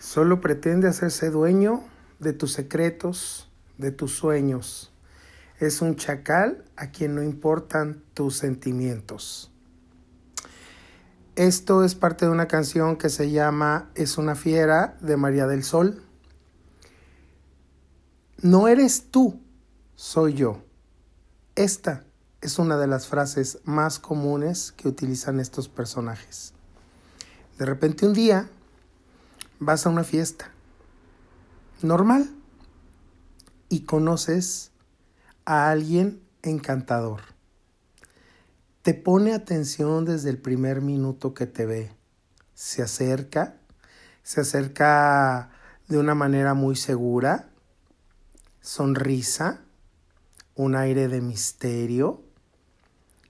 Solo pretende hacerse dueño de tus secretos, de tus sueños. Es un chacal a quien no importan tus sentimientos. Esto es parte de una canción que se llama Es una fiera de María del Sol. No eres tú, soy yo. Esta es una de las frases más comunes que utilizan estos personajes. De repente un día vas a una fiesta normal y conoces a alguien encantador. Te pone atención desde el primer minuto que te ve. Se acerca, se acerca de una manera muy segura, sonrisa, un aire de misterio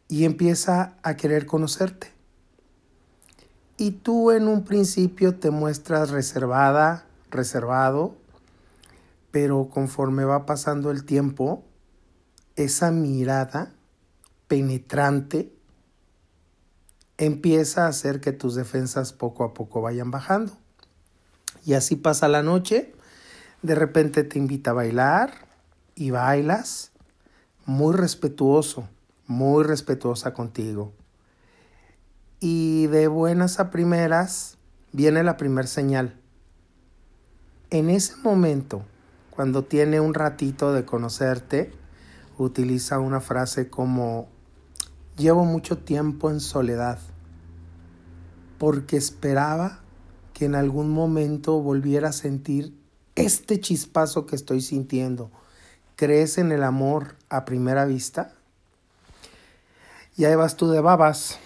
y empieza a querer conocerte. Y tú en un principio te muestras reservada, reservado, pero conforme va pasando el tiempo, esa mirada penetrante empieza a hacer que tus defensas poco a poco vayan bajando. Y así pasa la noche, de repente te invita a bailar y bailas, muy respetuoso, muy respetuosa contigo. Y de buenas a primeras viene la primer señal. En ese momento, cuando tiene un ratito de conocerte, utiliza una frase como llevo mucho tiempo en soledad porque esperaba que en algún momento volviera a sentir este chispazo que estoy sintiendo. ¿Crees en el amor a primera vista? Y ahí vas tú de babas.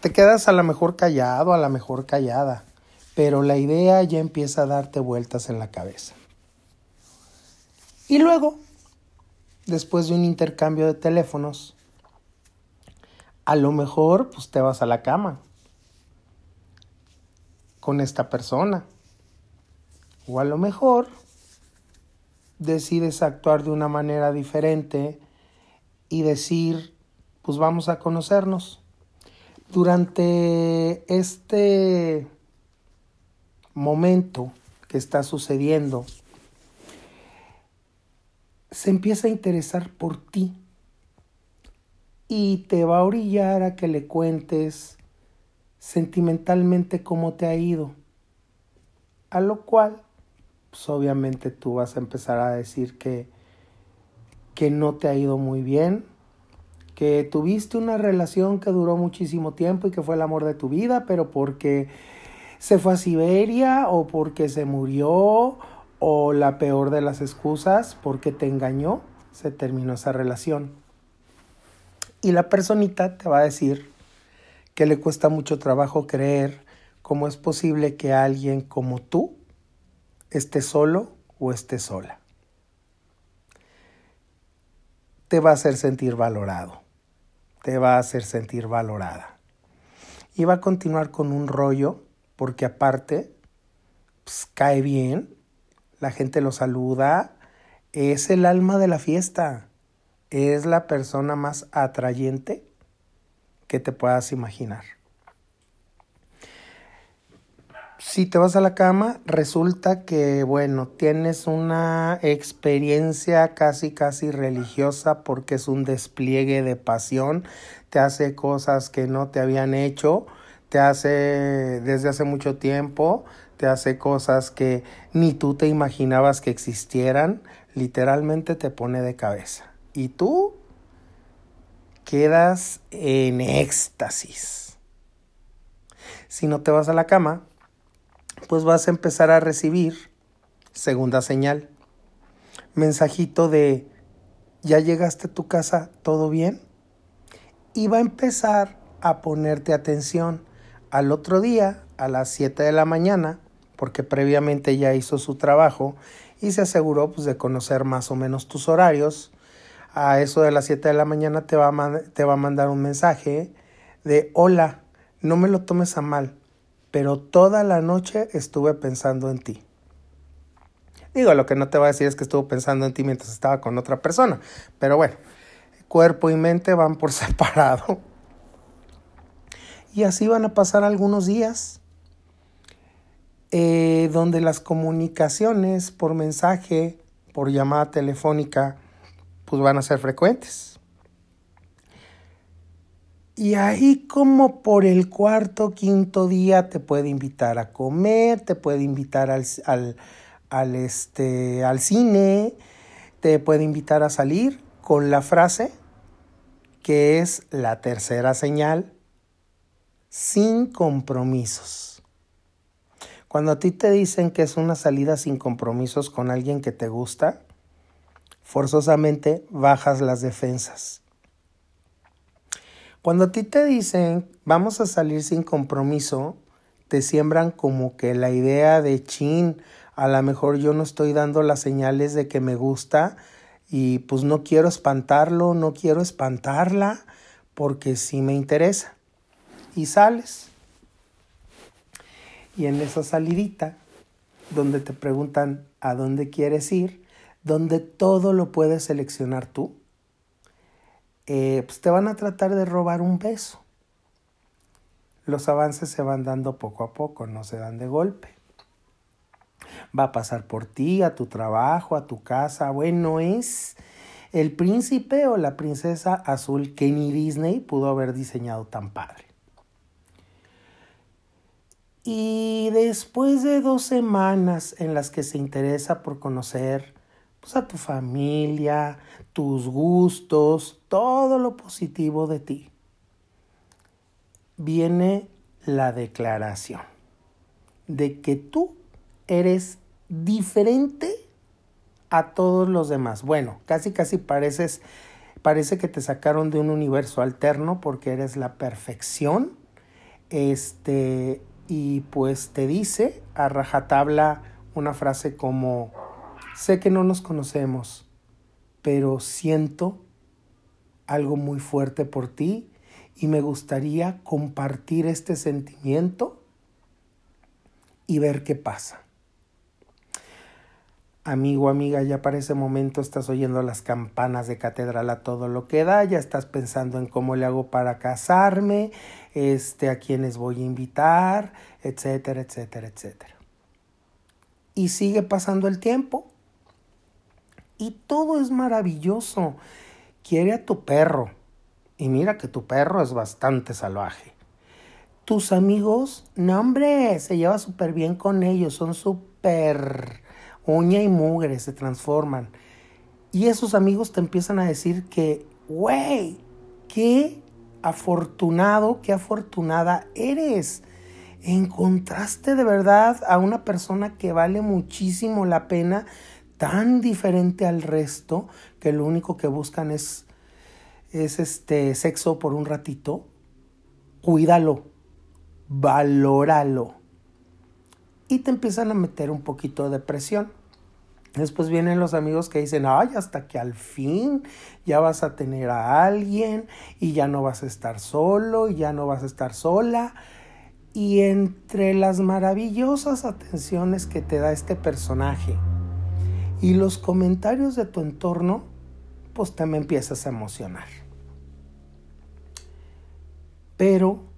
Te quedas a lo mejor callado, a lo mejor callada, pero la idea ya empieza a darte vueltas en la cabeza. Y luego, después de un intercambio de teléfonos, a lo mejor pues te vas a la cama con esta persona. O a lo mejor decides actuar de una manera diferente y decir, pues vamos a conocernos durante este momento que está sucediendo, se empieza a interesar por ti y te va a orillar a que le cuentes sentimentalmente cómo te ha ido. A lo cual, pues obviamente tú vas a empezar a decir que, que no te ha ido muy bien, que tuviste una relación que duró muchísimo tiempo y que fue el amor de tu vida, pero porque se fue a Siberia o porque se murió o la peor de las excusas, porque te engañó, se terminó esa relación. Y la personita te va a decir que le cuesta mucho trabajo creer cómo es posible que alguien como tú esté solo o esté sola. Te va a hacer sentir valorado te va a hacer sentir valorada. Y va a continuar con un rollo, porque aparte, pues, cae bien, la gente lo saluda, es el alma de la fiesta, es la persona más atrayente que te puedas imaginar. Si te vas a la cama, resulta que, bueno, tienes una experiencia casi, casi religiosa porque es un despliegue de pasión, te hace cosas que no te habían hecho, te hace desde hace mucho tiempo, te hace cosas que ni tú te imaginabas que existieran, literalmente te pone de cabeza. Y tú quedas en éxtasis. Si no te vas a la cama, pues vas a empezar a recibir segunda señal. Mensajito de, ¿ya llegaste a tu casa? ¿Todo bien? Y va a empezar a ponerte atención. Al otro día, a las 7 de la mañana, porque previamente ya hizo su trabajo y se aseguró pues, de conocer más o menos tus horarios, a eso de las 7 de la mañana te va, a te va a mandar un mensaje de hola, no me lo tomes a mal, pero toda la noche estuve pensando en ti. Digo, lo que no te voy a decir es que estuvo pensando en ti mientras estaba con otra persona, pero bueno, cuerpo y mente van por separado. Y así van a pasar algunos días. eh, donde las comunicaciones por mensaje, por llamada telefónica, pues van a ser frecuentes. Y ahí como por el cuarto, quinto día te puede invitar a comer, te puede invitar al, al, este, al cine, te puede invitar a salir con la frase que es la tercera señal, sin compromisos. Cuando a ti te dicen que es una salida sin compromisos con alguien que te gusta, forzosamente bajas las defensas. Cuando a ti te dicen vamos a salir sin compromiso, te siembran como que la idea de chin, a lo mejor yo no estoy dando las señales de que me gusta y pues no quiero espantarlo, no quiero espantarla, porque sí me interesa. Y sales. Y en esa salidita, donde te preguntan a dónde quieres ir, donde todo lo puedes seleccionar tú, eh, pues te van a tratar de robar un beso. Los avances se van dando poco a poco, no se dan de golpe va a pasar por ti, a tu trabajo, a tu casa. Bueno, es el príncipe o la princesa azul que ni Disney pudo haber diseñado tan padre. Y después de dos semanas en las que se interesa por conocer pues, a tu familia, tus gustos, todo lo positivo de ti, viene la declaración de que tú eres diferente a todos los demás. Bueno, casi casi pareces parece que te sacaron de un universo alterno porque eres la perfección. Este y pues te dice a rajatabla una frase como sé que no nos conocemos, pero siento algo muy fuerte por ti y me gustaría compartir este sentimiento y ver qué pasa amigo, amiga, ya para ese momento estás oyendo las campanas de catedral a todo lo que da, ya estás pensando en cómo le hago para casarme, este, a quiénes voy a invitar, etcétera, etcétera, etcétera. Y sigue pasando el tiempo. Y todo es maravilloso. Quiere a tu perro. Y mira que tu perro es bastante salvaje. Tus amigos, no hombre, se lleva súper bien con ellos, son súper uña y mugre se transforman. Y esos amigos te empiezan a decir que, güey, qué afortunado, qué afortunada eres. Encontraste de verdad a una persona que vale muchísimo la pena, tan diferente al resto, que lo único que buscan es, es este sexo por un ratito. Cuídalo, valóralo y te empiezan a meter un poquito de presión. Después vienen los amigos que dicen, ay, hasta que al fin ya vas a tener a alguien y ya no vas a estar solo y ya no vas a estar sola. Y entre las maravillosas atenciones que te da este personaje y los comentarios de tu entorno, pues me empiezas a emocionar. Pero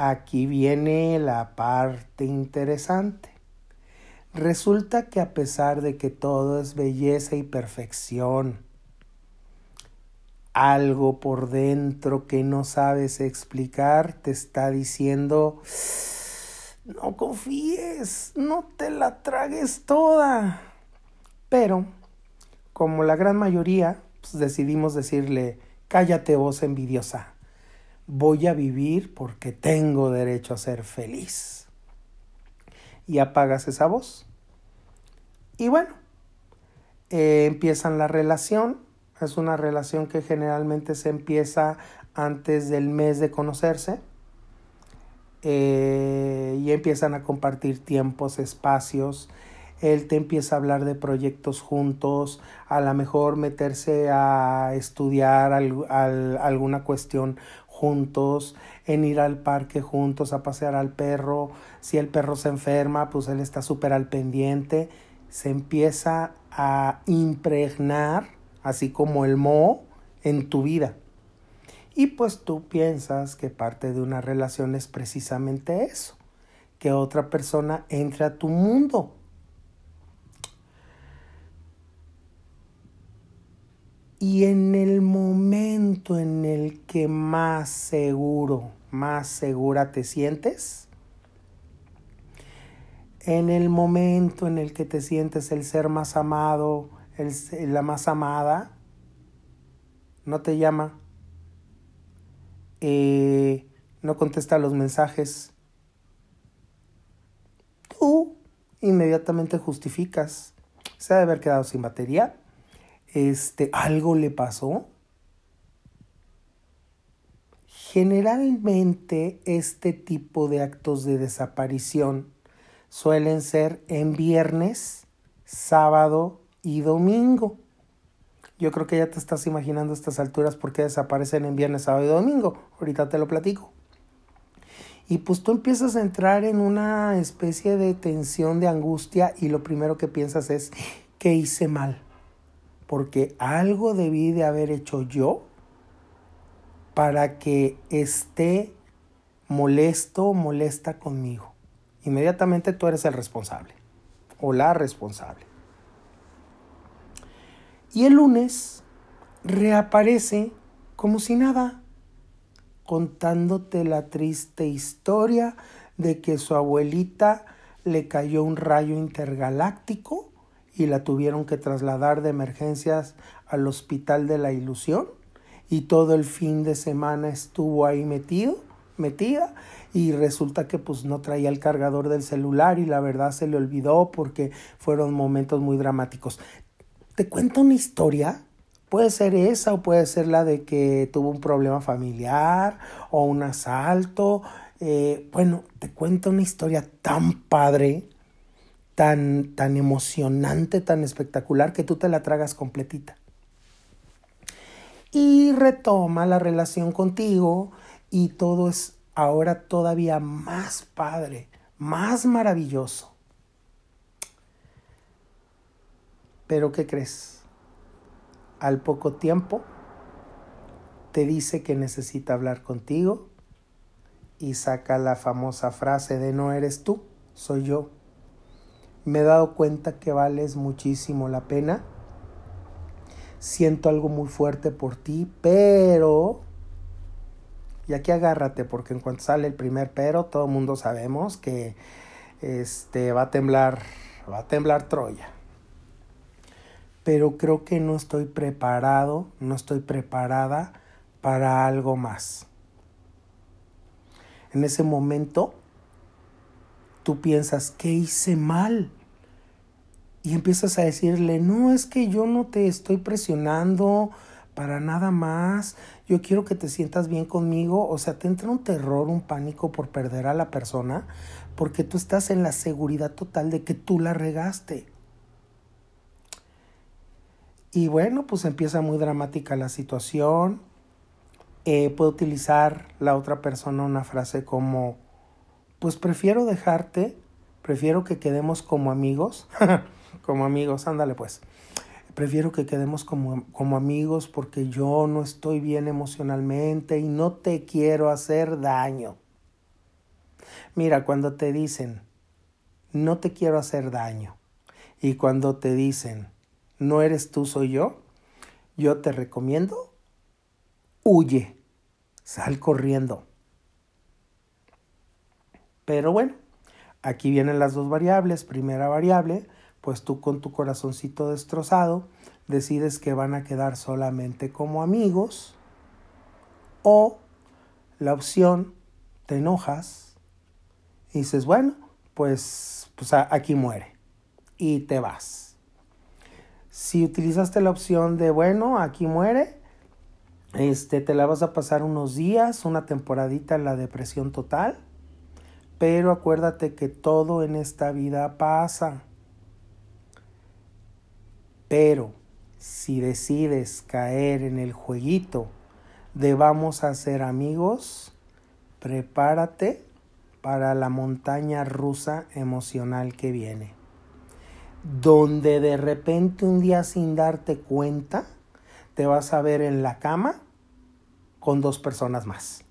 Aquí viene la parte interesante. Resulta que a pesar de que todo es belleza y perfección, algo por dentro que no sabes explicar te está diciendo, no confíes, no te la tragues toda. Pero, como la gran mayoría, pues decidimos decirle, cállate voz envidiosa voy a vivir porque tengo derecho a ser feliz. Y apagas esa voz. Y bueno, eh, empiezan la relación. Es una relación que generalmente se empieza antes del mes de conocerse. Eh, y empiezan a compartir tiempos, espacios. Él te empieza a hablar de proyectos juntos, a lo mejor meterse a estudiar alguna cuestión juntos, en ir al parque juntos a pasear al perro. Si el perro se enferma, pues él está súper al pendiente. Se empieza a impregnar, así como el mo, en tu vida. Y pues tú piensas que parte de una relación es precisamente eso, que otra persona entre a tu mundo. Y en el momento en el que más seguro, más segura te sientes, en el momento en el que te sientes el ser más amado, el, la más amada, no te llama, eh, no contesta los mensajes, tú inmediatamente justificas, se ha de haber quedado sin batería, este, algo le pasó. Generalmente este tipo de actos de desaparición suelen ser en viernes, sábado y domingo. Yo creo que ya te estás imaginando a estas alturas por qué desaparecen en viernes, sábado y domingo. Ahorita te lo platico. Y pues tú empiezas a entrar en una especie de tensión, de angustia y lo primero que piensas es, ¿qué hice mal? porque algo debí de haber hecho yo para que esté molesto o molesta conmigo. Inmediatamente tú eres el responsable o la responsable. Y el lunes reaparece como si nada, contándote la triste historia de que su abuelita le cayó un rayo intergaláctico y la tuvieron que trasladar de emergencias al Hospital de la Ilusión y todo el fin de semana estuvo ahí metido, metida y resulta que pues no traía el cargador del celular y la verdad se le olvidó porque fueron momentos muy dramáticos. Te cuento una historia, puede ser esa o puede ser la de que tuvo un problema familiar o un asalto. Eh, bueno, te cuento una historia tan padre tan, tan emocionante, tan espectacular, que tú te la tragas completita. Y retoma la relación contigo y todo es ahora todavía más padre, más maravilloso. Pero ¿qué crees? Al poco tiempo te dice que necesita hablar contigo y saca la famosa frase de no eres tú, soy yo me he dado cuenta que vales muchísimo la pena. Siento algo muy fuerte por ti, pero... Y aquí agárrate, porque en cuanto sale el primer pero, todo el mundo sabemos que este, va a temblar, va a temblar Troya. Pero creo que no estoy preparado, no estoy preparada para algo más. En ese momento, tú piensas, ¿qué hice mal? y empiezas a decirle, no, es que yo no te estoy presionando para nada más, yo quiero que te sientas bien conmigo, o sea, te entra un terror, un pánico por perder a la persona, porque tú estás en la seguridad total de que tú la regaste. Y bueno, pues empieza muy dramática la situación. Eh, puede utilizar la otra persona una frase como, pues prefiero dejarte, prefiero que quedemos como amigos. como amigos, ándale pues. Prefiero que quedemos como, como amigos porque yo no estoy bien emocionalmente y no te quiero hacer daño. Mira, cuando te dicen, no te quiero hacer daño, y cuando te dicen, no eres tú, soy yo, yo te recomiendo, huye, sal corriendo. Pero bueno, aquí vienen las dos variables. Primera variable, pues tú con tu corazoncito destrozado decides que van a quedar solamente como amigos o la opción te enojas y dices, bueno, pues, pues aquí muere y te vas. Si utilizaste la opción de, bueno, aquí muere, este, te la vas a pasar unos días, una temporadita en la depresión total, pero acuérdate que todo en esta vida pasa. Pero si decides caer en el jueguito de vamos a ser amigos, prepárate para la montaña rusa emocional que viene. Donde de repente un día sin darte cuenta, te vas a ver en la cama con dos personas más.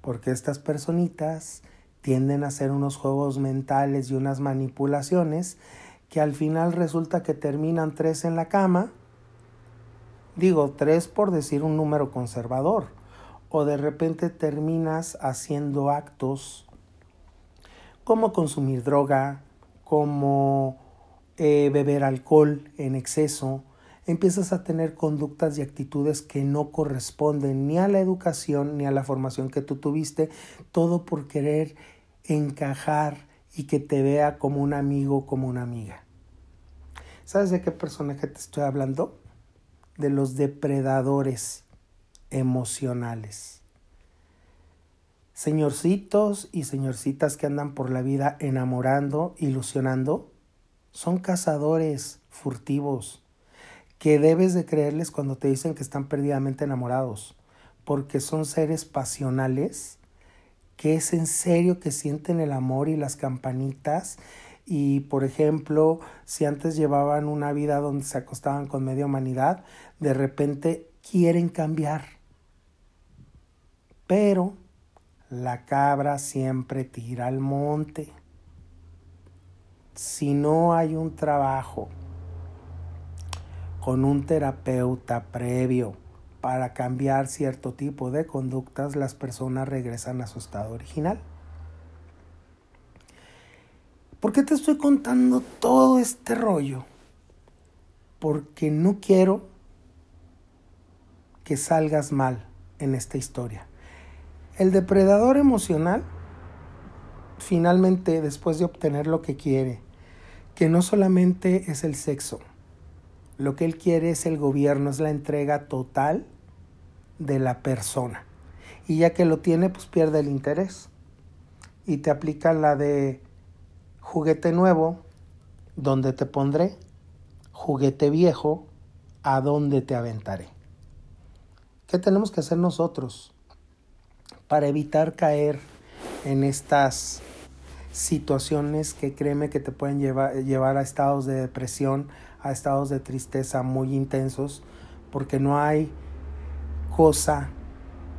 Porque estas personitas tienden a hacer unos juegos mentales y unas manipulaciones que al final resulta que terminan tres en la cama. Digo, tres por decir un número conservador. O de repente terminas haciendo actos como consumir droga, como eh, beber alcohol en exceso, empiezas a tener conductas y actitudes que no corresponden ni a la educación ni a la formación que tú tuviste, todo por querer encajar y que te vea como un amigo, como una amiga. ¿Sabes de qué personaje te estoy hablando? De los depredadores emocionales. Señorcitos y señorcitas que andan por la vida enamorando, ilusionando, son cazadores furtivos que debes de creerles cuando te dicen que están perdidamente enamorados, porque son seres pasionales que es en serio que sienten el amor y las campanitas y por ejemplo, si antes llevaban una vida donde se acostaban con media humanidad, de repente quieren cambiar. Pero la cabra siempre tira al monte. Si no hay un trabajo con un terapeuta previo para cambiar cierto tipo de conductas, las personas regresan a su estado original. ¿Por qué te estoy contando todo este rollo? Porque no quiero que salgas mal en esta historia. El depredador emocional, finalmente, después de obtener lo que quiere, que no solamente es el sexo, lo que él quiere es el gobierno, es la entrega total de la persona. Y ya que lo tiene, pues pierde el interés. Y te aplica la de juguete nuevo, donde te pondré, juguete viejo, a dónde te aventaré. ¿Qué tenemos que hacer nosotros para evitar caer en estas situaciones que créeme que te pueden llevar, llevar a estados de depresión, a estados de tristeza muy intensos, porque no hay cosa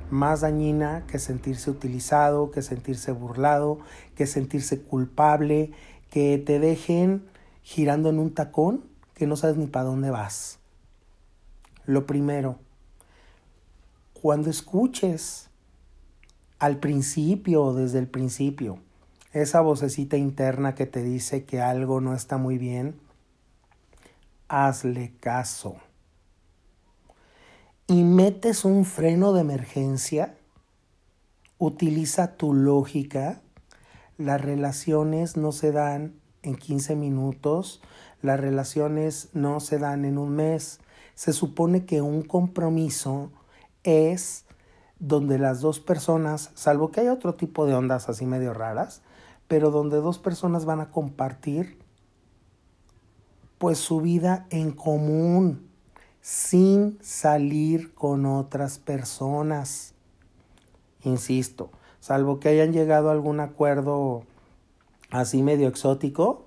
más dañina que sentirse utilizado, que sentirse burlado, que sentirse culpable, que te dejen girando en un tacón que no sabes ni para dónde vas. Lo primero, cuando escuches al principio, desde el principio, esa vocecita interna que te dice que algo no está muy bien, hazle caso. Y metes un freno de emergencia, utiliza tu lógica. Las relaciones no se dan en 15 minutos, las relaciones no se dan en un mes. Se supone que un compromiso es donde las dos personas, salvo que hay otro tipo de ondas así medio raras, pero donde dos personas van a compartir pues su vida en común, sin salir con otras personas. Insisto, salvo que hayan llegado a algún acuerdo así medio exótico,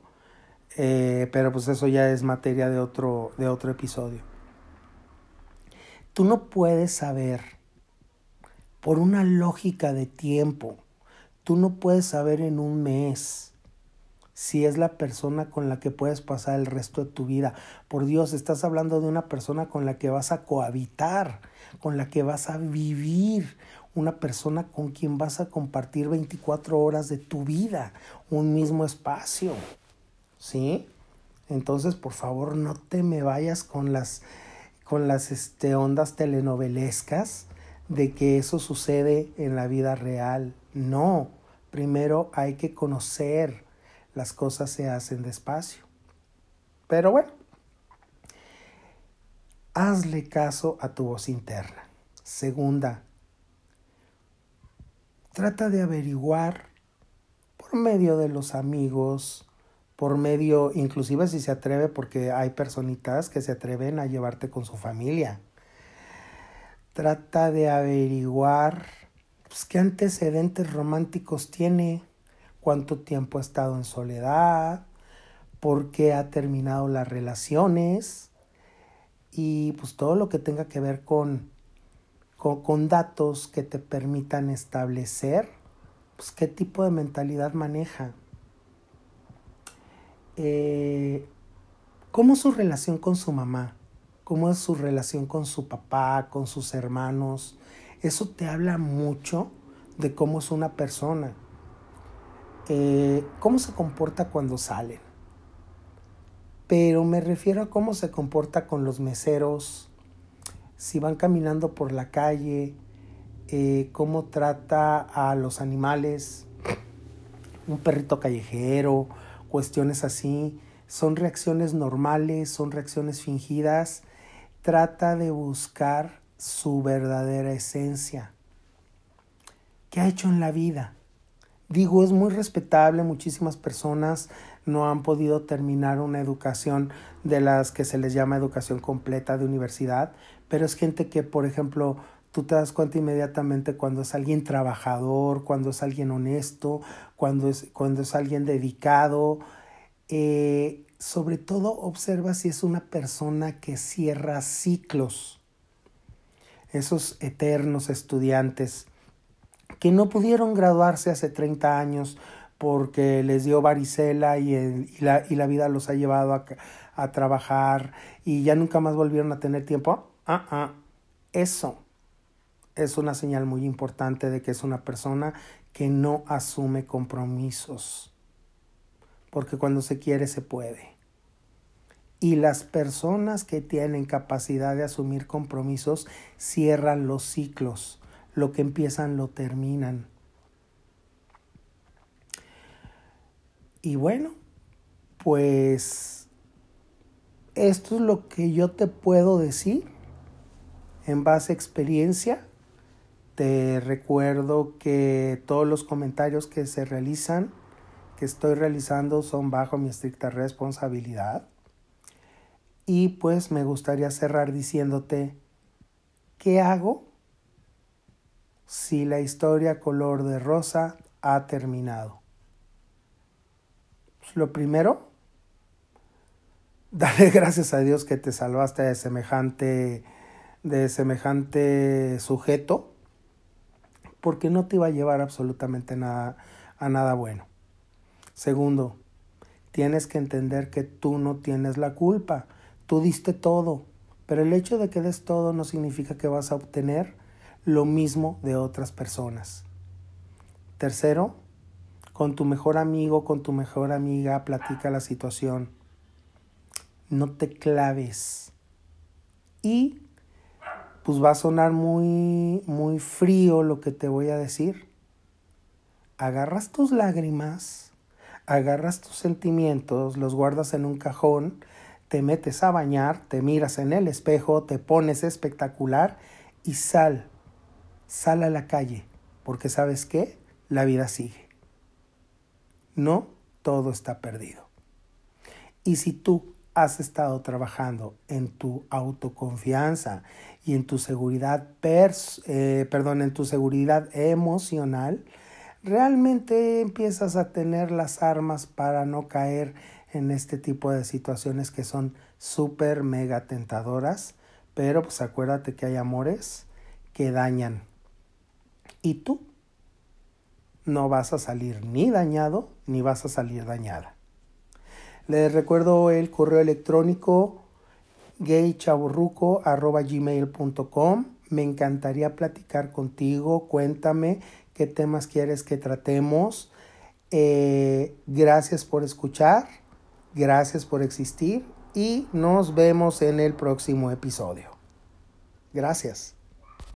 eh, pero pues eso ya es materia de otro, de otro episodio. Tú no puedes saber, por una lógica de tiempo, tú no puedes saber en un mes, si es la persona con la que puedes pasar el resto de tu vida. Por Dios, estás hablando de una persona con la que vas a cohabitar, con la que vas a vivir, una persona con quien vas a compartir 24 horas de tu vida, un mismo espacio. ¿Sí? Entonces, por favor, no te me vayas con las con las este, ondas telenovelescas de que eso sucede en la vida real. No, primero hay que conocer, las cosas se hacen despacio. Pero bueno, hazle caso a tu voz interna. Segunda, trata de averiguar por medio de los amigos, por medio, inclusive si se atreve, porque hay personitas que se atreven a llevarte con su familia. Trata de averiguar pues, qué antecedentes románticos tiene cuánto tiempo ha estado en soledad, por qué ha terminado las relaciones y pues todo lo que tenga que ver con, con, datos que te permitan establecer pues, qué tipo de mentalidad maneja. Eh, ¿Cómo es su relación con su mamá? ¿Cómo es su relación con su papá, con sus hermanos? Eso te habla mucho de cómo es una persona. Eh, ¿Cómo se comporta cuando salen? Pero me refiero a cómo se comporta con los meseros, si van caminando por la calle, eh, cómo trata a los animales, un perrito callejero, cuestiones así. Son reacciones normales, son reacciones fingidas. Trata de buscar su verdadera esencia. ¿Qué ha hecho en la vida? Digo, es muy respetable, muchísimas personas no han podido terminar una educación de las que se les llama educación completa de universidad, pero es gente que, por ejemplo, tú te das cuenta inmediatamente cuando es alguien trabajador, cuando es alguien honesto, cuando es, cuando es alguien dedicado. Eh, sobre todo observa si es una persona que cierra ciclos. Esos eternos estudiantes que no pudieron graduarse hace 30 años porque les dio varicela y, y, la, y la, vida los ha llevado a, a, trabajar y ya nunca más volvieron a tener tiempo. Ah, ah, eso es una señal muy importante de que es una persona que no asume compromisos. Porque cuando se quiere se puede. Y las personas que tienen capacidad de asumir compromisos cierran los ciclos. Lo que empiezan lo terminan. Y bueno, pues esto es lo que yo te puedo decir en base a experiencia te recuerdo que todos los comentarios que se realizan, que estoy realizando, son bajo mi estricta responsabilidad. Y pues me gustaría cerrar diciéndote, ¿qué hago si la historia color de rosa ha terminado? Pues lo primero, dale gracias a Dios que te salvaste de semejante, de semejante sujeto porque no te iba a llevar absolutamente nada, a nada bueno. Segundo, tienes que entender que tú no tienes la culpa, tú diste todo, pero el hecho de que des todo no significa que vas a obtener lo mismo de otras personas. Tercero, con tu mejor amigo, con tu mejor amiga, platica la situación. No te claves. Y pues va a sonar muy, muy frío lo que te voy a decir. Agarras tus lágrimas, agarras tus sentimientos, los guardas en un cajón, te metes a bañar, te miras en el espejo, te pones espectacular y sal, sal a la calle, porque sabes qué, la vida sigue. No todo está perdido. Y si tú has estado trabajando en tu autoconfianza y en tu seguridad, eh, perdón, en tu seguridad emocional, realmente empiezas a tener las armas para no caer en este tipo de situaciones que son súper mega tentadoras, pero pues acuérdate que hay amores que dañan. Y tú no vas a salir ni dañado ni vas a salir dañada. Les recuerdo el correo electrónico gaychaburruco.gmail.com Me encantaría platicar contigo. Cuéntame qué temas quieres que tratemos. Eh, gracias por escuchar. Gracias por existir. Y nos vemos en el próximo episodio. Gracias.